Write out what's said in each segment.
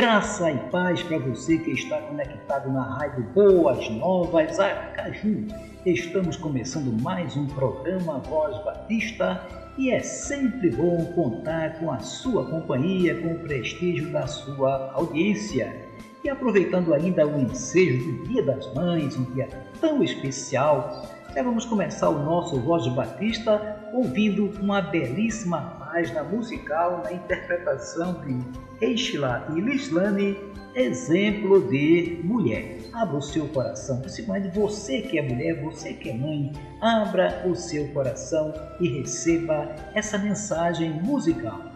Graça e paz para você que está conectado na Rádio Boas Novas Aracaju. Estamos começando mais um programa Voz Batista e é sempre bom contar com a sua companhia, com o prestígio da sua audiência. E aproveitando ainda o ensejo do Dia das Mães, um dia tão especial, já vamos começar o nosso Voz Batista ouvindo uma belíssima página musical na interpretação de Eishla e Lislane, exemplo de mulher. Abra o seu coração, principalmente você que é mulher, você que é mãe, abra o seu coração e receba essa mensagem musical.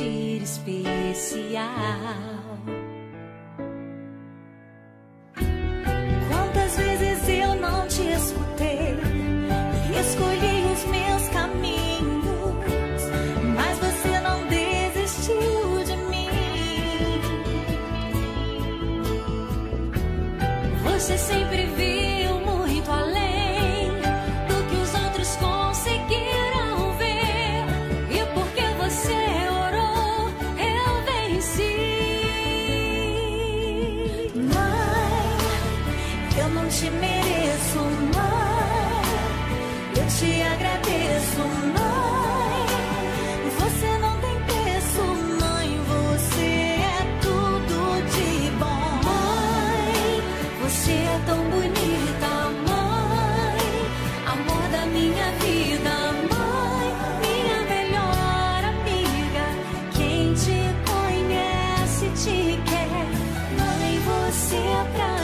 sentir especial. você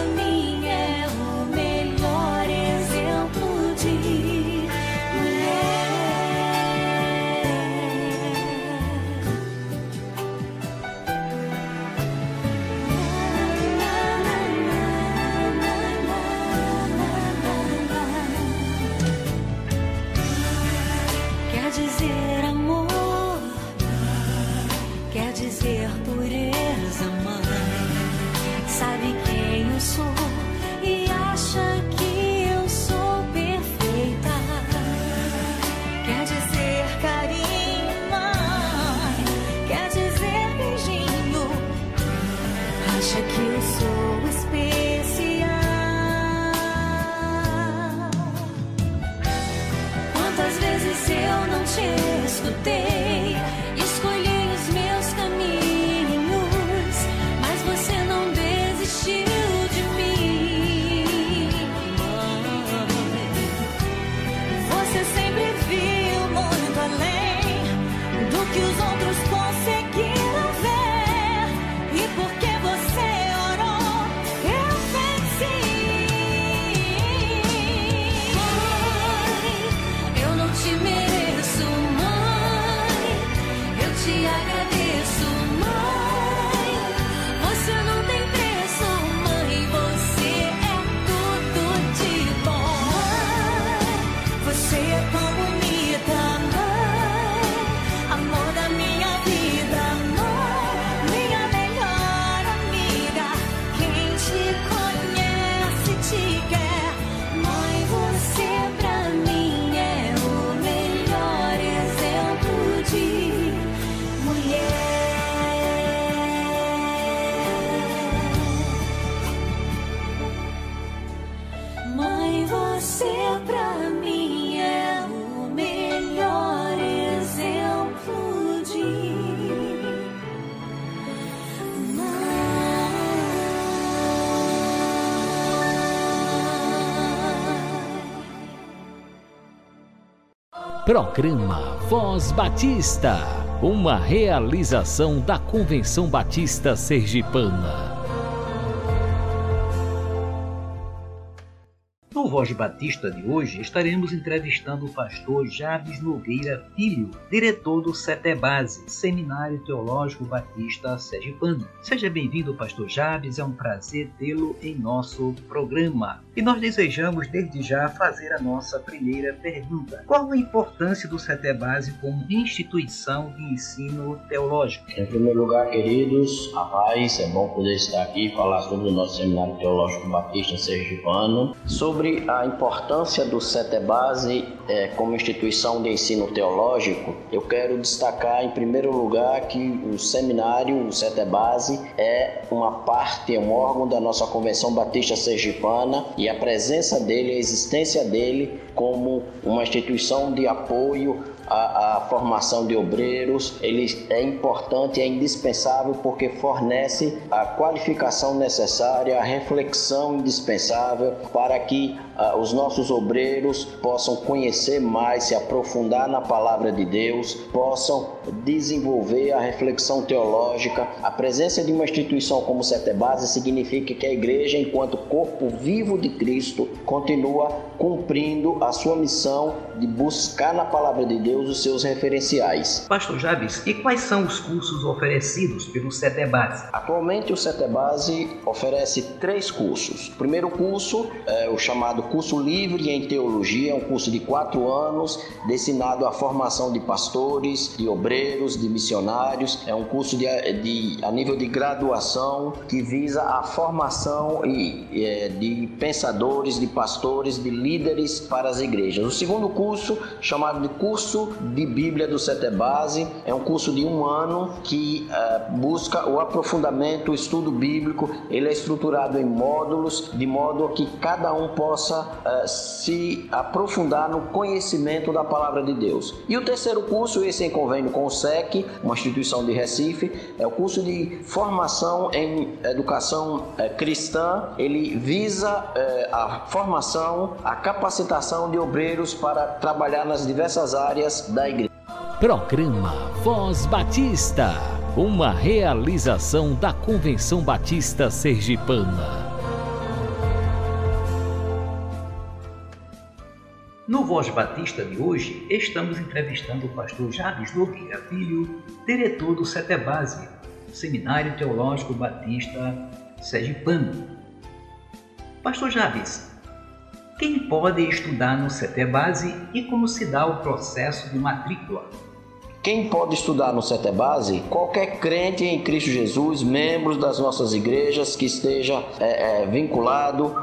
Programa Voz Batista, uma realização da Convenção Batista Sergipana. Voz Batista de hoje estaremos entrevistando o pastor Javes Nogueira Filho, diretor do Base, Seminário Teológico Batista Sergipano. Seja bem-vindo, pastor Javes, é um prazer tê-lo em nosso programa. E nós desejamos desde já fazer a nossa primeira pergunta. Qual a importância do Base como instituição de ensino teológico? Em primeiro lugar, queridos, a paz, é bom poder estar aqui e falar sobre o nosso Seminário Teológico Batista Sergipano, sobre a importância do CETEBASE é, como instituição de ensino teológico, eu quero destacar em primeiro lugar que o seminário, o CETEBASE, é uma parte, é um órgão da nossa Convenção Batista Sergipana e a presença dele, a existência dele como uma instituição de apoio a, a, formação de obreiros, ele é importante, é indispensável porque fornece a qualificação necessária, a reflexão indispensável para que uh, os nossos obreiros possam conhecer mais, se aprofundar na palavra de Deus, possam desenvolver a reflexão teológica. A presença de uma instituição como Setebase significa que a igreja, enquanto corpo vivo de Cristo, continua cumprindo a sua missão de buscar na palavra de Deus os seus referenciais. Pastor Jabes, e quais são os cursos oferecidos pelo Setebase? Atualmente o Setebase oferece três cursos. O primeiro curso é o chamado curso livre em teologia, é um curso de quatro anos destinado à formação de pastores, de obreiros, de missionários. É um curso de, de a nível de graduação que visa a formação e, é, de pensadores, de pastores, de líderes para as igrejas. O segundo curso, chamado de curso de Bíblia do Setebase, é um curso de um ano que é, busca o aprofundamento, o estudo bíblico. Ele é estruturado em módulos de modo que cada um possa uh, se aprofundar no conhecimento da palavra de Deus. E o terceiro curso, esse em convênio com o SEC, uma instituição de Recife, é o curso de formação em educação uh, cristã. Ele visa uh, a formação, a capacitação de obreiros para trabalhar nas diversas áreas da igreja. Programa Voz Batista, uma realização da Convenção Batista Sergipana. No Voz Batista de hoje, estamos entrevistando o pastor Javes Nogueira Filho, diretor do CETEBASE, Seminário Teológico Batista Sergipano. Pastor Javes, quem pode estudar no CETEBASE e como se dá o processo de matrícula? Quem pode estudar no CETEBASE? Qualquer crente em Cristo Jesus, membros das nossas igrejas que esteja é, é, vinculado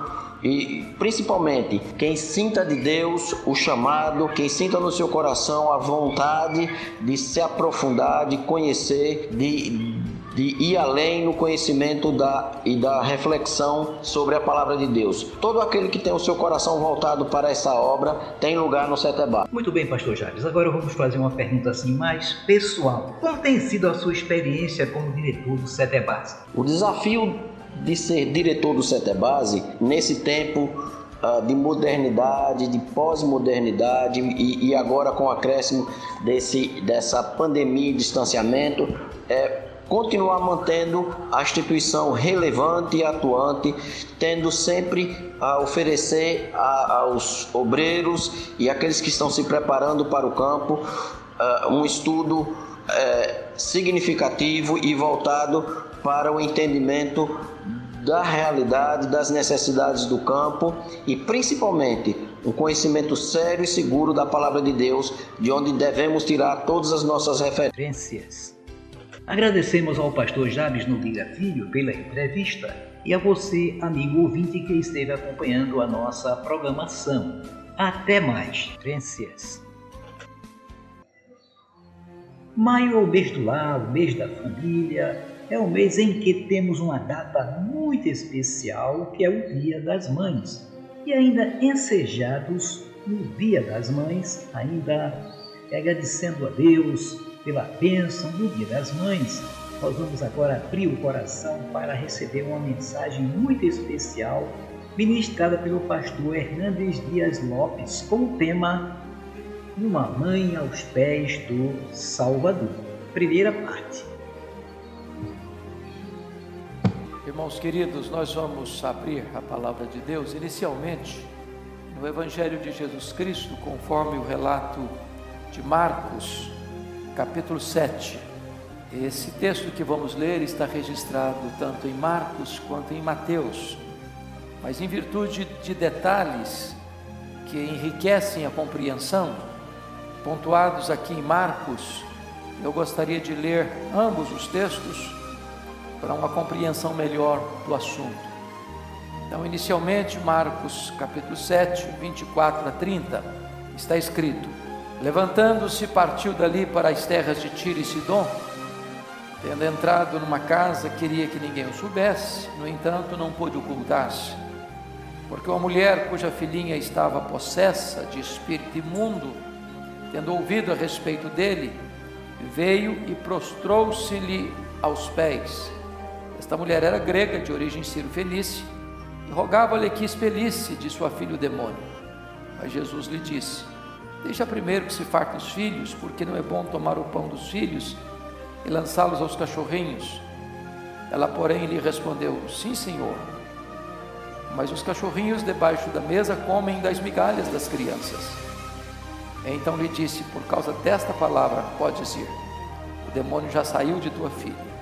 e principalmente quem sinta de Deus o chamado, quem sinta no seu coração a vontade de se aprofundar, de conhecer, de, de ir além no conhecimento da, e da reflexão sobre a palavra de Deus. Todo aquele que tem o seu coração voltado para essa obra tem lugar no Setebá. Muito bem, pastor Jales. Agora vamos fazer uma pergunta assim mais pessoal. Como tem sido a sua experiência como diretor do Setebá? O desafio de ser diretor do CETEBASE nesse tempo uh, de modernidade, de pós-modernidade e, e, agora com o acréscimo desse, dessa pandemia e distanciamento, é continuar mantendo a instituição relevante e atuante, tendo sempre a oferecer a, aos obreiros e aqueles que estão se preparando para o campo uh, um estudo uh, significativo e voltado para o entendimento da realidade, das necessidades do campo e principalmente um conhecimento sério e seguro da palavra de Deus, de onde devemos tirar todas as nossas referências. Agradecemos ao pastor Jabes Nogueira Filho pela entrevista e a você, amigo ouvinte que esteve acompanhando a nossa programação. Até mais. Referências. Maio é o mês do lar, o mês da família, é o mês em que temos uma data muito especial, que é o Dia das Mães. e ainda ensejados no Dia das Mães, ainda agradecendo a Deus pela bênção do Dia das Mães, nós vamos agora abrir o coração para receber uma mensagem muito especial ministrada pelo pastor Hernandes Dias Lopes com o tema Uma Mãe aos Pés do Salvador. Primeira parte. Irmãos queridos, nós vamos abrir a palavra de Deus inicialmente no Evangelho de Jesus Cristo, conforme o relato de Marcos, capítulo 7. Esse texto que vamos ler está registrado tanto em Marcos quanto em Mateus, mas em virtude de detalhes que enriquecem a compreensão, pontuados aqui em Marcos, eu gostaria de ler ambos os textos para uma compreensão melhor do assunto. Então, inicialmente, Marcos capítulo 7, 24 a 30, está escrito: Levantando-se, partiu dali para as terras de Tiro e Sidom. Tendo entrado numa casa, queria que ninguém o soubesse, no entanto, não pôde ocultar-se. Porque uma mulher cuja filhinha estava possessa de espírito imundo, tendo ouvido a respeito dele, veio e prostrou-se-lhe aos pés. Esta mulher era grega, de origem sírio-fenícia, rogava-lhe que expelisse de sua filha o demônio. Mas Jesus lhe disse: Deixa primeiro que se fartem os filhos, porque não é bom tomar o pão dos filhos e lançá-los aos cachorrinhos. Ela, porém, lhe respondeu: Sim, senhor. Mas os cachorrinhos debaixo da mesa comem das migalhas das crianças. Então lhe disse: Por causa desta palavra, podes ir. O demônio já saiu de tua filha.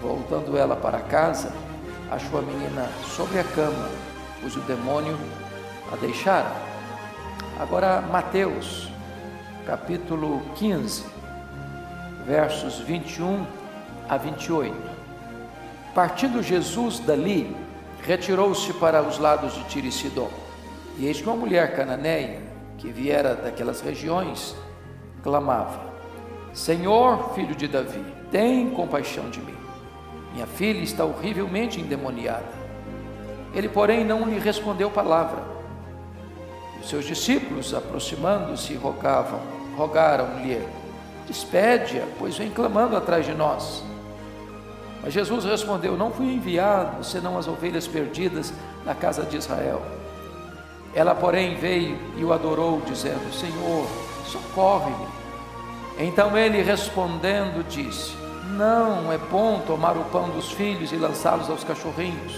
Voltando ela para casa, achou a menina sobre a cama, pois o demônio a deixara. Agora, Mateus, capítulo 15, versos 21 a 28. Partindo Jesus dali, retirou-se para os lados de Tiro e Sidom. E eis que uma mulher cananeia, que viera daquelas regiões, clamava: Senhor, filho de Davi, tem compaixão de mim. Minha filha está horrivelmente endemoniada. Ele, porém, não lhe respondeu palavra. Seus discípulos, aproximando-se, rogavam, rogaram-lhe: Despede-a, pois vem clamando atrás de nós. Mas Jesus respondeu: Não fui enviado, senão as ovelhas perdidas na casa de Israel. Ela, porém, veio e o adorou, dizendo: Senhor, socorre-me. Então ele respondendo disse: não é bom tomar o pão dos filhos e lançá-los aos cachorrinhos.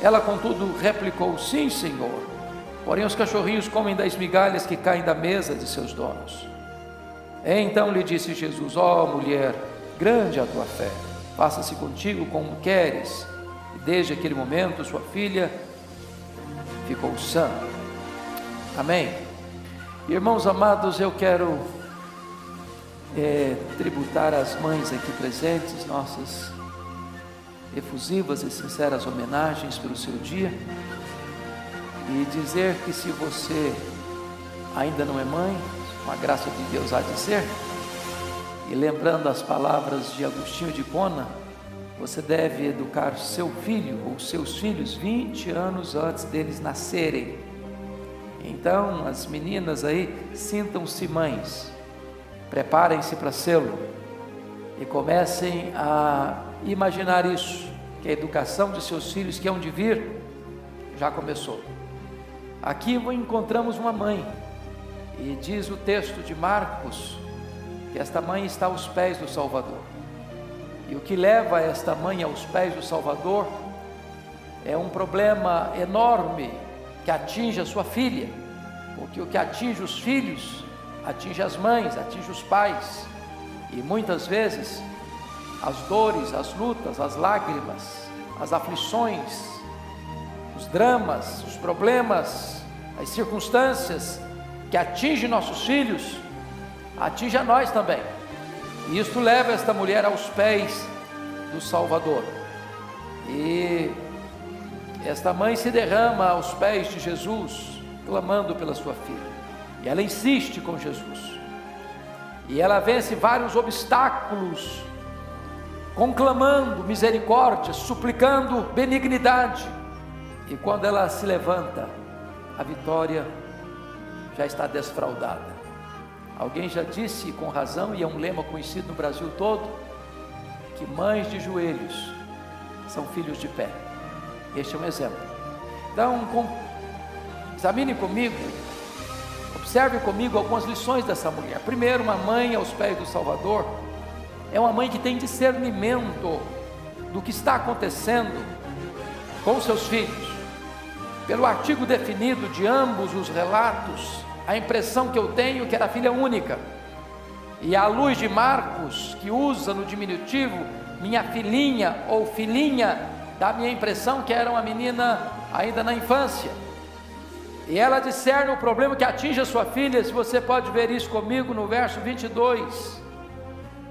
Ela, contudo, replicou: Sim, senhor. Porém, os cachorrinhos comem das migalhas que caem da mesa de seus donos. Então lhe disse Jesus: Ó oh, mulher, grande a tua fé, faça-se contigo como queres. E desde aquele momento, sua filha ficou sã. Amém. Irmãos amados, eu quero é, tributar às mães aqui presentes nossas efusivas e sinceras homenagens pelo seu dia e dizer que se você ainda não é mãe, com a graça de Deus há de ser, e lembrando as palavras de Agostinho de Pona, você deve educar seu filho ou seus filhos 20 anos antes deles nascerem. Então, as meninas aí sintam-se mães Preparem-se para sê-lo e comecem a imaginar isso, que a educação de seus filhos que hão de vir já começou. Aqui encontramos uma mãe, e diz o texto de Marcos que esta mãe está aos pés do Salvador. E o que leva esta mãe aos pés do Salvador é um problema enorme que atinge a sua filha, porque o que atinge os filhos atinge as mães, atinge os pais, e muitas vezes as dores, as lutas, as lágrimas, as aflições, os dramas, os problemas, as circunstâncias que atingem nossos filhos, atinge a nós também. E isto leva esta mulher aos pés do Salvador. E esta mãe se derrama aos pés de Jesus, clamando pela sua filha. E ela insiste com Jesus. E ela vence vários obstáculos, conclamando misericórdia, suplicando benignidade. E quando ela se levanta, a vitória já está desfraudada. Alguém já disse com razão, e é um lema conhecido no Brasil todo, que mães de joelhos são filhos de pé. Este é um exemplo. Então, examine comigo, observe comigo algumas lições dessa mulher. Primeiro, uma mãe aos pés do Salvador é uma mãe que tem discernimento do que está acontecendo com seus filhos. Pelo artigo definido de ambos os relatos, a impressão que eu tenho é que era filha única. E à luz de Marcos, que usa no diminutivo minha filhinha ou filhinha, dá minha impressão que era uma menina ainda na infância. E ela discerne o problema que atinge a sua filha, se você pode ver isso comigo no verso 22.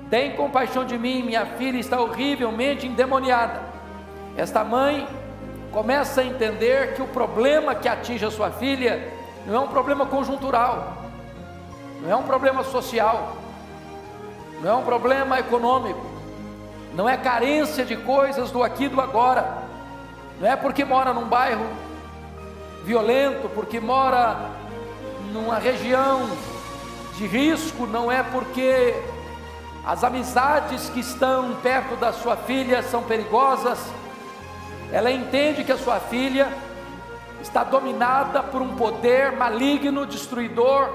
Tem compaixão de mim, minha filha está horrivelmente endemoniada. Esta mãe começa a entender que o problema que atinge a sua filha não é um problema conjuntural, não é um problema social, não é um problema econômico, não é carência de coisas do aqui e do agora, não é porque mora num bairro violento, porque mora numa região de risco, não é porque as amizades que estão perto da sua filha são perigosas, ela entende que a sua filha está dominada por um poder maligno, destruidor,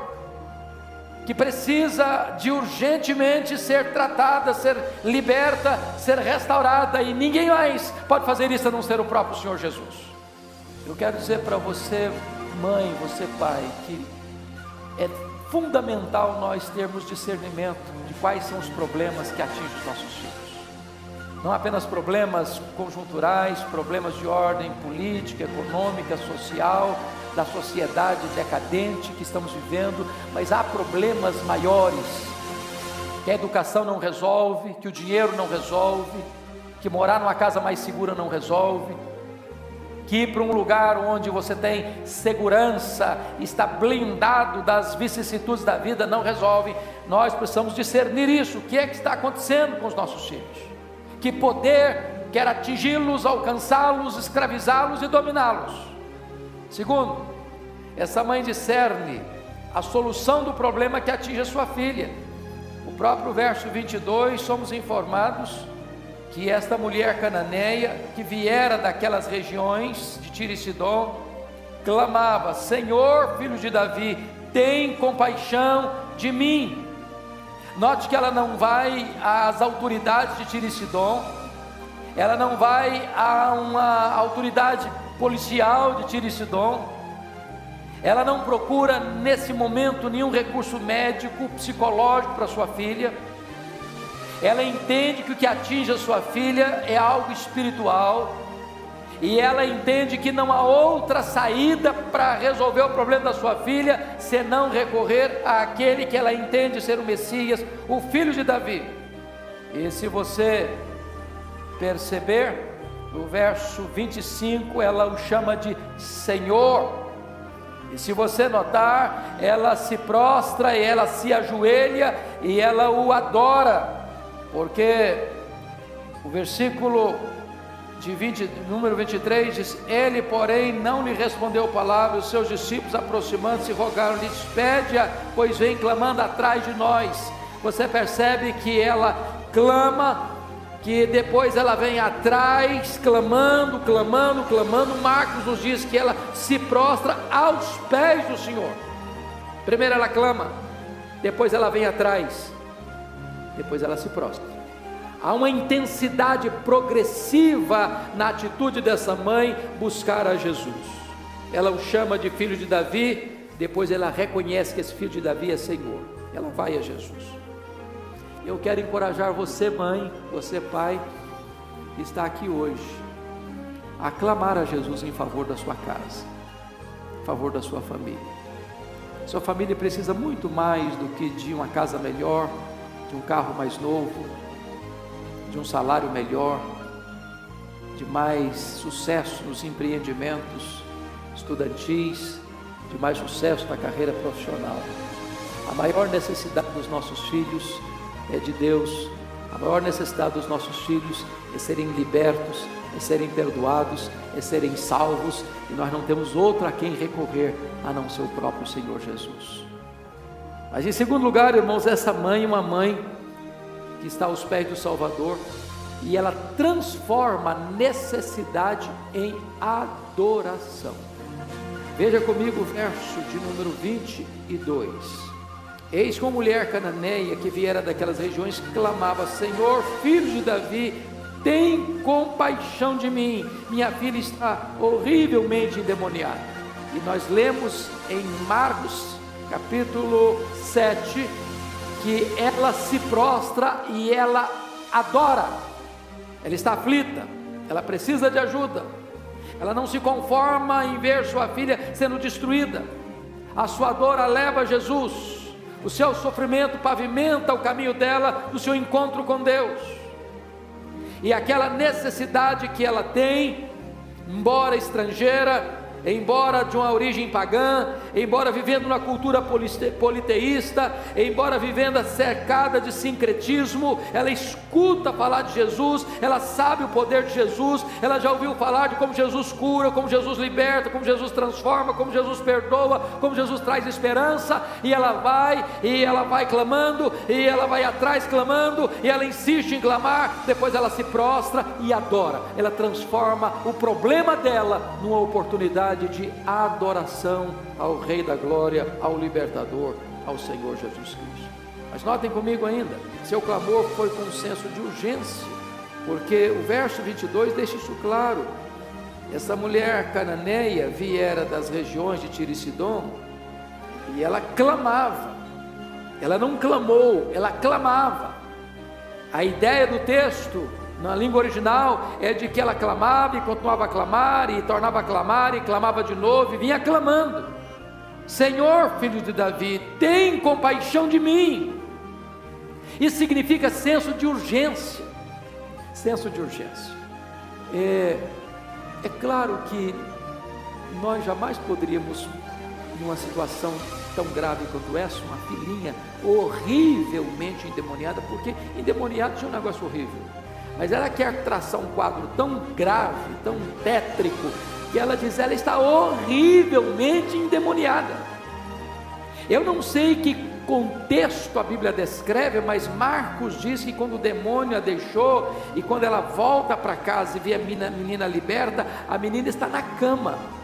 que precisa de urgentemente ser tratada, ser liberta, ser restaurada, e ninguém mais pode fazer isso a não ser o próprio Senhor Jesus. Eu quero dizer para você, mãe, você pai, que é fundamental nós termos discernimento de quais são os problemas que atingem os nossos filhos não apenas problemas conjunturais, problemas de ordem política, econômica, social, da sociedade decadente que estamos vivendo, mas há problemas maiores que a educação não resolve, que o dinheiro não resolve, que morar numa casa mais segura não resolve, que ir para um lugar onde você tem segurança, está blindado das vicissitudes da vida não resolve. Nós precisamos discernir isso. O que é que está acontecendo com os nossos filhos? Que poder quer atingi-los, alcançá-los, escravizá-los e dominá-los. Segundo, essa mãe discerne a solução do problema que atinge a sua filha. O próprio verso 22, somos informados que esta mulher cananeia, que viera daquelas regiões de Tiro e Sidom, clamava: Senhor, filho de Davi, tem compaixão de mim. Note que ela não vai às autoridades de Tiricidom, ela não vai a uma autoridade policial de Tiricidom, ela não procura nesse momento nenhum recurso médico, psicológico para sua filha. Ela entende que o que atinge a sua filha é algo espiritual, e ela entende que não há outra saída para resolver o problema da sua filha senão recorrer àquele que ela entende ser o Messias, o filho de Davi. E se você perceber, no verso 25, ela o chama de Senhor. E se você notar, ela se prostra e ela se ajoelha e ela o adora, porque o versículo de 20, número 23 diz: Ele, porém, não lhe respondeu palavra. Os seus discípulos, aproximando-se, rogaram-lhe: Despede-a, pois vem clamando atrás de nós. Você percebe que ela clama, que depois ela vem atrás, clamando, clamando, clamando. Marcos nos diz que ela se prostra aos pés do Senhor. Primeiro ela clama, depois ela vem atrás, depois ela se prostra. Há uma intensidade progressiva na atitude dessa mãe buscar a Jesus. Ela o chama de filho de Davi, depois ela reconhece que esse filho de Davi é Senhor. Ela vai a Jesus. Eu quero encorajar você, mãe, você, pai, que está aqui hoje, a clamar a Jesus em favor da sua casa, em favor da sua família. Sua família precisa muito mais do que de uma casa melhor, de um carro mais novo, de um salário melhor, de mais sucesso nos empreendimentos estudantis, de mais sucesso na carreira profissional. A maior necessidade dos nossos filhos é de Deus. A maior necessidade dos nossos filhos é serem libertos, é é serem perdoados, é serem salvos, e nós não temos outro a quem recorrer a não ser o próprio Senhor Jesus. Mas em segundo lugar, irmãos, essa mãe, uma mãe que está aos pés do Salvador, e ela transforma necessidade em adoração. Veja comigo o verso de número 22. Eis que uma mulher cananeia que viera daquelas regiões clamava: Senhor, filho de Davi, tem compaixão de mim, minha filha está horrivelmente endemoniada. E nós lemos em Marcos, capítulo 7, que ela se prostra e ela adora. Ela está aflita, ela precisa de ajuda. Ela não se conforma em ver sua filha sendo destruída. A sua dor a leva a Jesus. O seu sofrimento pavimenta o caminho dela do seu encontro com Deus. E aquela necessidade que ela tem, embora estrangeira, embora de uma origem pagã, embora vivendo numa cultura politeísta, embora vivendo cercada de sincretismo, ela escuta falar de Jesus, ela sabe o poder de Jesus, ela já ouviu falar de como Jesus cura, como Jesus liberta, como Jesus transforma, como Jesus perdoa, como Jesus traz esperança, e ela vai, e ela vai clamando, e ela vai atrás clamando, e ela insiste em clamar, depois ela se prostra e adora, ela transforma o problema dela numa oportunidade de adoração ao Rei da Glória, ao Libertador, ao Senhor Jesus Cristo. Mas notem comigo ainda, seu clamor foi com um senso de urgência, porque o verso 22 deixa isso claro. Essa mulher cananeia viera das regiões de Tiro e Sidom e ela clamava. Ela não clamou, ela clamava. A ideia do texto na língua original é de que ela clamava e continuava a clamar e tornava a clamar e clamava de novo e vinha clamando. Senhor, filho de Davi, tem compaixão de mim. Isso significa senso de urgência. Senso de urgência. É, é claro que nós jamais poderíamos, numa situação tão grave quanto essa, uma filhinha horrivelmente endemoniada, porque endemoniado tinha um negócio horrível. Mas ela quer traçar um quadro tão grave, tão tétrico, que ela diz: ela está horrivelmente endemoniada. Eu não sei que contexto a Bíblia descreve, mas Marcos diz que quando o demônio a deixou e quando ela volta para casa e vê a menina, menina liberta, a menina está na cama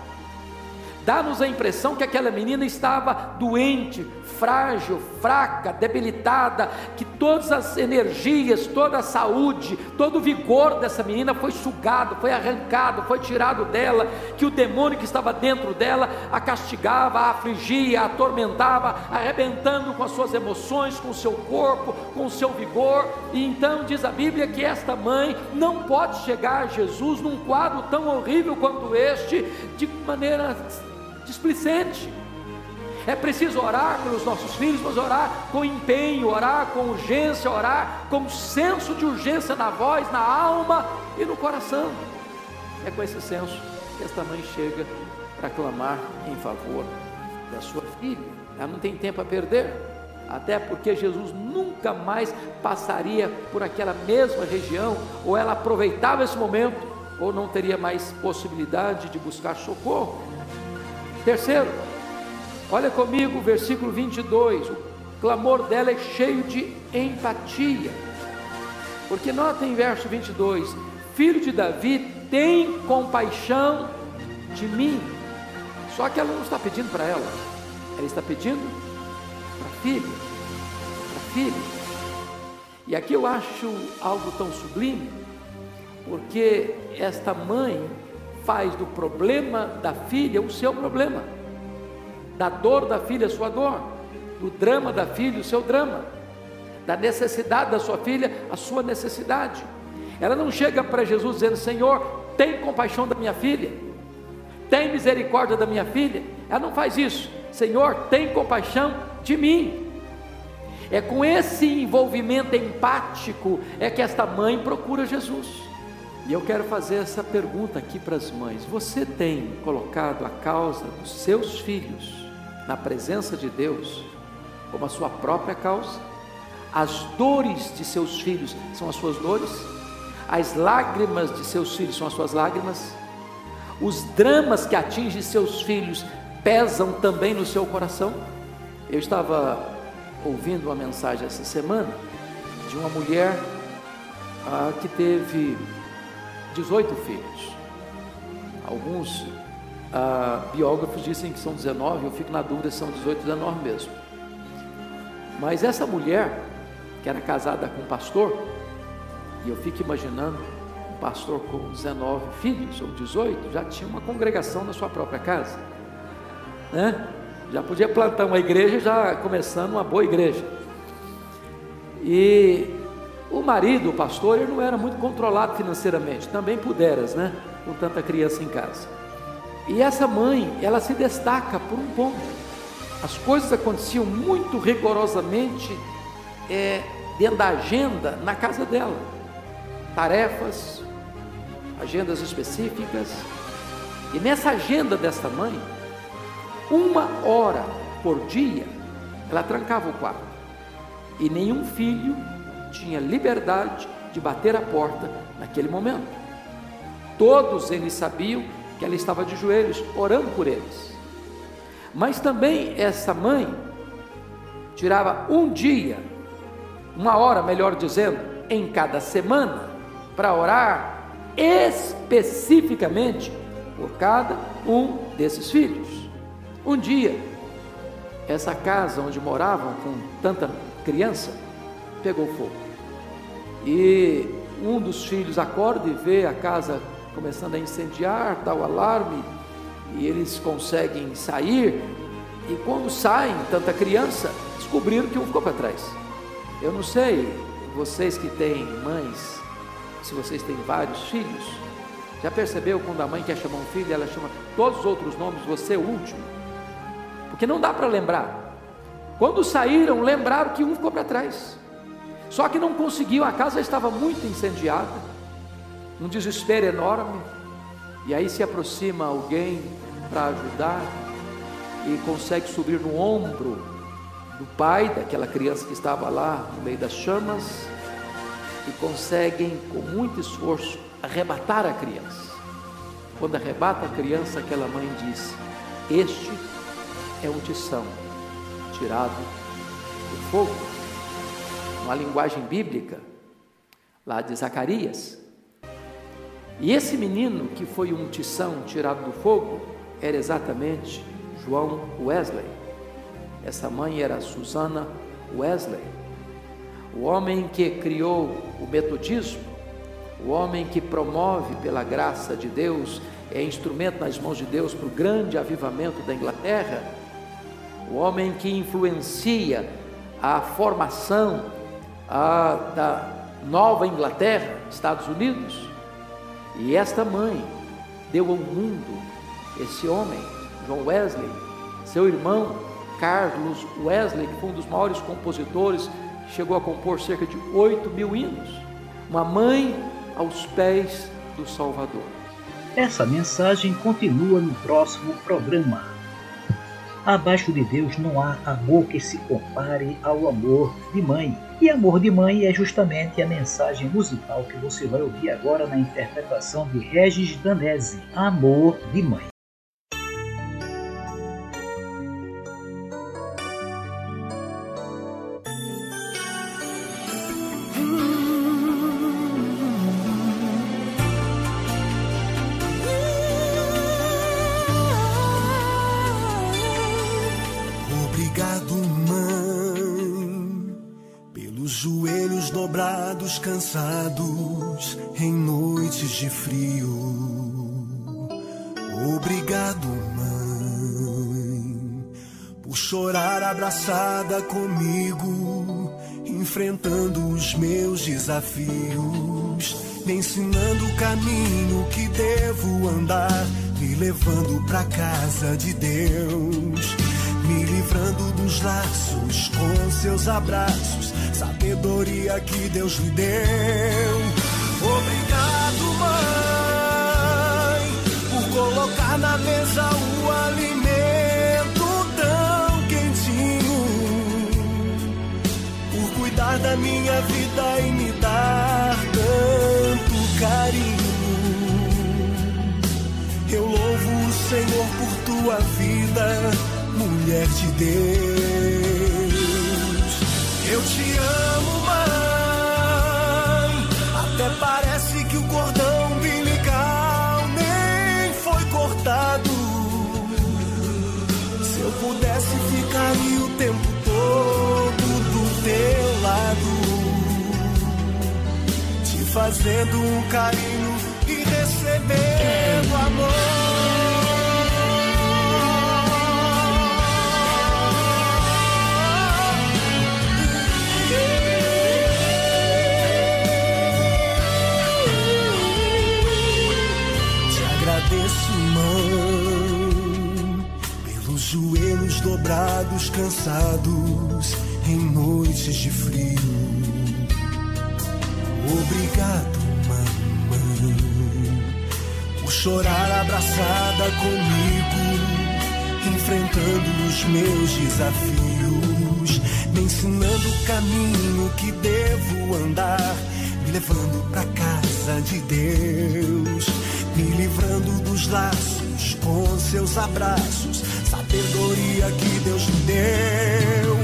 dá-nos a impressão que aquela menina estava doente, frágil, fraca, debilitada, que todas as energias, toda a saúde, todo o vigor dessa menina foi sugado, foi arrancado, foi tirado dela, que o demônio que estava dentro dela a castigava, a afligia, a atormentava, arrebentando com as suas emoções, com o seu corpo, com o seu vigor. E então diz a Bíblia que esta mãe não pode chegar a Jesus num quadro tão horrível quanto este, de maneira displicente. É preciso orar pelos nossos filhos, mas orar com empenho, orar com urgência, orar com senso de urgência na voz, na alma e no coração. É com esse senso que esta mãe chega para clamar em favor da sua filha. Ela não tem tempo a perder, até porque Jesus nunca mais passaria por aquela mesma região, ou ela aproveitava esse momento, ou não teria mais possibilidade de buscar socorro. Terceiro, olha comigo o versículo 22. O clamor dela é cheio de empatia. Porque nota em verso 22: Filho de Davi, tem compaixão de mim. Só que ela não está pedindo para ela, ela está pedindo para a filha, para a filha. E aqui eu acho algo tão sublime, porque esta mãe faz do problema da filha o seu problema, da dor da filha a sua dor, do drama da filha o seu drama, da necessidade da sua filha a sua necessidade. Ela não chega para Jesus dizendo: Senhor, tem compaixão da minha filha, tem misericórdia da minha filha. Ela não faz isso. Senhor, tem compaixão de mim. É com esse envolvimento empático é que esta mãe procura Jesus. E eu quero fazer essa pergunta aqui para as mães: você tem colocado a causa dos seus filhos na presença de Deus como a sua própria causa? As dores de seus filhos são as suas dores? As lágrimas de seus filhos são as suas lágrimas. Os dramas que atingem seus filhos pesam também no seu coração. Eu estava ouvindo uma mensagem essa semana de uma mulher ah, que teve 18 filhos. Alguns ah, biógrafos dizem que são 19, eu fico na dúvida se são 18 ou 19 mesmo. Mas essa mulher, que era casada com um pastor, e eu fico imaginando um pastor com 19 filhos ou 18, já tinha uma congregação na sua própria casa, né? Já podia plantar uma igreja, já começando uma boa igreja. E o marido, o pastor, ele não era muito controlado financeiramente, também puderas, né? Com tanta criança em casa. E essa mãe, ela se destaca por um ponto. As coisas aconteciam muito rigorosamente é, dentro da agenda na casa dela. Tarefas, agendas específicas. E nessa agenda desta mãe, uma hora por dia, ela trancava o quarto. E nenhum filho tinha liberdade de bater a porta naquele momento. Todos eles sabiam que ela estava de joelhos orando por eles. Mas também essa mãe tirava um dia, uma hora, melhor dizendo, em cada semana, para orar especificamente por cada um desses filhos. Um dia, essa casa onde moravam com tanta criança pegou fogo. E um dos filhos acorda e vê a casa começando a incendiar, dá o alarme, e eles conseguem sair. E quando saem, tanta criança, descobriram que um ficou para trás. Eu não sei, vocês que têm mães, se vocês têm vários filhos, já percebeu quando a mãe quer chamar um filho, ela chama todos os outros nomes, você é o último? Porque não dá para lembrar. Quando saíram, lembraram que um ficou para trás. Só que não conseguiu, a casa estava muito incendiada, um desespero enorme. E aí se aproxima alguém para ajudar e consegue subir no ombro do pai daquela criança que estava lá no meio das chamas e conseguem com muito esforço arrebatar a criança. Quando arrebata a criança, aquela mãe diz: Este é o tição tirado do fogo uma linguagem bíblica, lá de Zacarias. E esse menino que foi um tição tirado do fogo era exatamente João Wesley. Essa mãe era Susana Wesley. O homem que criou o metodismo, o homem que promove pela graça de Deus, é instrumento nas mãos de Deus para o grande avivamento da Inglaterra, o homem que influencia a formação a, da Nova Inglaterra, Estados Unidos. E esta mãe deu ao mundo esse homem, John Wesley, seu irmão Carlos Wesley, que foi um dos maiores compositores, chegou a compor cerca de 8 mil hinos. Uma mãe aos pés do Salvador. Essa mensagem continua no próximo programa. Abaixo de Deus não há amor que se compare ao amor de mãe. E amor de mãe é justamente a mensagem musical que você vai ouvir agora na interpretação de Regis Danese, Amor de Mãe. Comigo, enfrentando os meus desafios, me ensinando o caminho que devo andar, me levando pra casa de Deus, me livrando dos laços com seus abraços sabedoria que Deus lhe deu. Obrigado, mãe, por colocar na mesa o alimento tua vida, mulher de Deus. Eu te amo, mãe. Até parece que o cordão umbilical nem foi cortado. Se eu pudesse, ficaria o tempo todo do teu lado, te fazendo um carinho e recebendo dobrados, cansados em noites de frio. Obrigado, mamãe, por chorar abraçada comigo, enfrentando os meus desafios, me ensinando o caminho que devo andar, me levando pra casa de Deus, me livrando dos laços com seus abraços sabedoria que Deus me deu.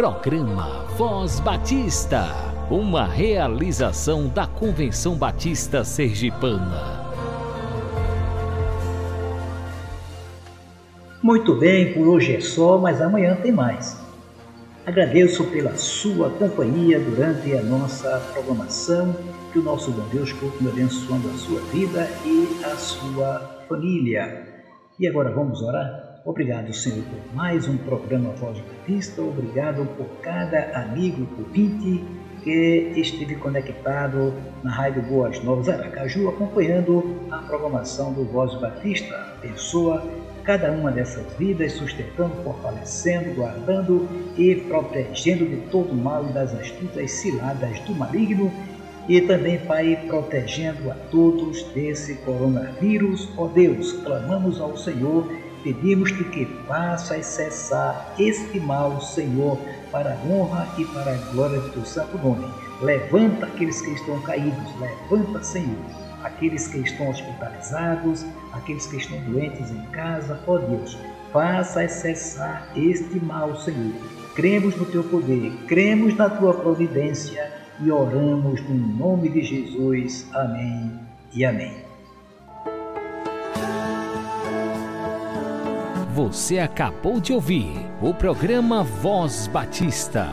Programa Voz Batista uma realização da Convenção Batista Sergipana. Muito bem, por hoje é só, mas amanhã tem mais. Agradeço pela sua companhia durante a nossa programação. Que o nosso bom Deus continue abençoando a sua vida e a sua família. E agora vamos orar? Obrigado, Senhor, por mais um programa Voz Batista. Obrigado por cada amigo ouvinte que esteve conectado na Rádio Boas Novas Aracaju, acompanhando a programação do Voz Batista. Pessoa, cada uma dessas vidas, sustentando, fortalecendo, guardando e protegendo de todo mal e das astutas ciladas do maligno. E também, Pai, protegendo a todos desse coronavírus. Ó oh Deus, clamamos ao Senhor, pedimos-te que faças cessar este mal, Senhor para a honra e para a glória do teu santo nome. Levanta aqueles que estão caídos, levanta, Senhor, aqueles que estão hospitalizados, aqueles que estão doentes em casa, ó Deus, faça cessar este mal, Senhor. Cremos no teu poder, cremos na tua providência e oramos no nome de Jesus. Amém e amém. Você acabou de ouvir o programa Voz Batista